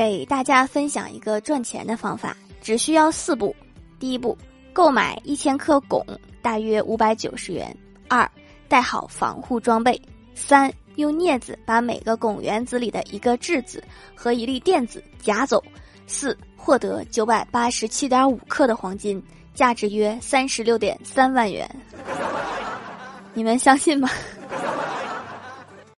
给大家分享一个赚钱的方法只需要四步。第一步购买一千克汞大约五百九十元。二带好防护装备。三用镊子把每个汞原子里的一个质子和一粒电子夹走。四获得九百八十七点五克的黄金价值约三十六点三万元。你们相信吗？